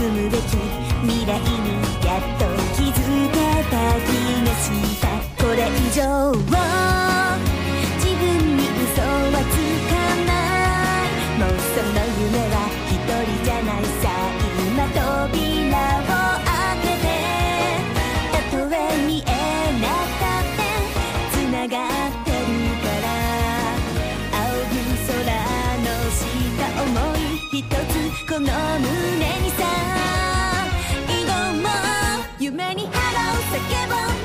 べき未来にやっと気づけた気がしたこれ以上自分に嘘はつかないもうその夢は一人じゃないさ今扉を開けてたとえ見えなかってつながってるから。青い空の下思い一つこの胸にさ。forgiven.